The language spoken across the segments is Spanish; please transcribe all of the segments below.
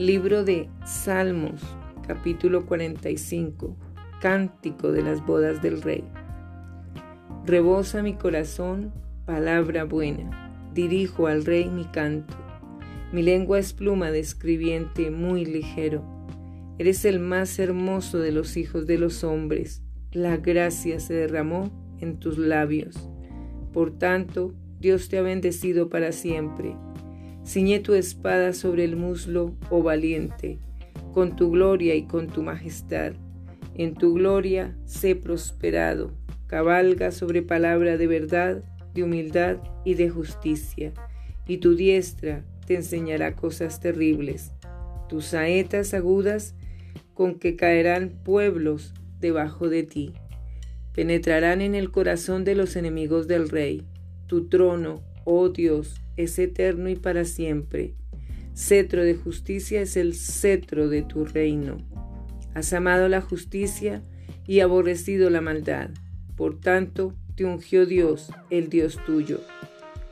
Libro de Salmos, capítulo 45. Cántico de las bodas del rey. Rebosa mi corazón, palabra buena. Dirijo al rey mi canto. Mi lengua es pluma de escribiente muy ligero. Eres el más hermoso de los hijos de los hombres. La gracia se derramó en tus labios. Por tanto, Dios te ha bendecido para siempre. Ciñe tu espada sobre el muslo, oh valiente, con tu gloria y con tu majestad. En tu gloria sé prosperado. Cabalga sobre palabra de verdad, de humildad y de justicia. Y tu diestra te enseñará cosas terribles. Tus saetas agudas con que caerán pueblos debajo de ti. Penetrarán en el corazón de los enemigos del rey. Tu trono, oh Dios, es eterno y para siempre. Cetro de justicia es el cetro de tu reino. Has amado la justicia y aborrecido la maldad. Por tanto, te ungió Dios, el Dios tuyo,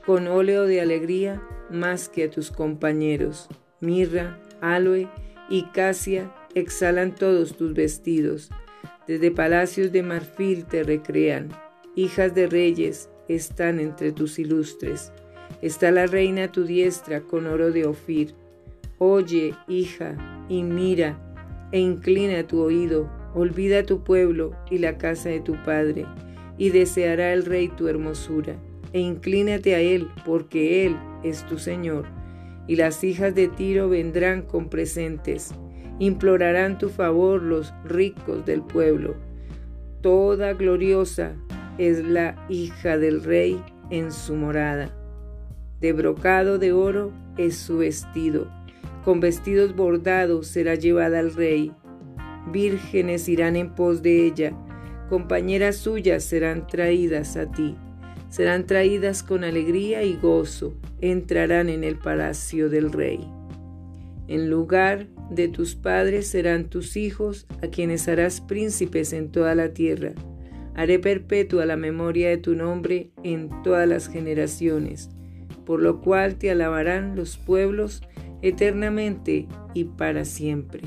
con óleo de alegría más que a tus compañeros. Mirra, aloe y casia exhalan todos tus vestidos. Desde palacios de marfil te recrean. Hijas de reyes están entre tus ilustres. Está la reina a tu diestra con oro de Ofir. Oye, hija, y mira, e inclina tu oído, olvida tu pueblo y la casa de tu padre, y deseará el rey tu hermosura, e inclínate a él, porque él es tu Señor. Y las hijas de Tiro vendrán con presentes, implorarán tu favor los ricos del pueblo. Toda gloriosa es la hija del rey en su morada de brocado de oro es su vestido, con vestidos bordados será llevada al rey. Vírgenes irán en pos de ella, compañeras suyas serán traídas a ti, serán traídas con alegría y gozo, entrarán en el palacio del rey. En lugar de tus padres serán tus hijos, a quienes harás príncipes en toda la tierra. Haré perpetua la memoria de tu nombre en todas las generaciones, por lo cual te alabarán los pueblos eternamente y para siempre.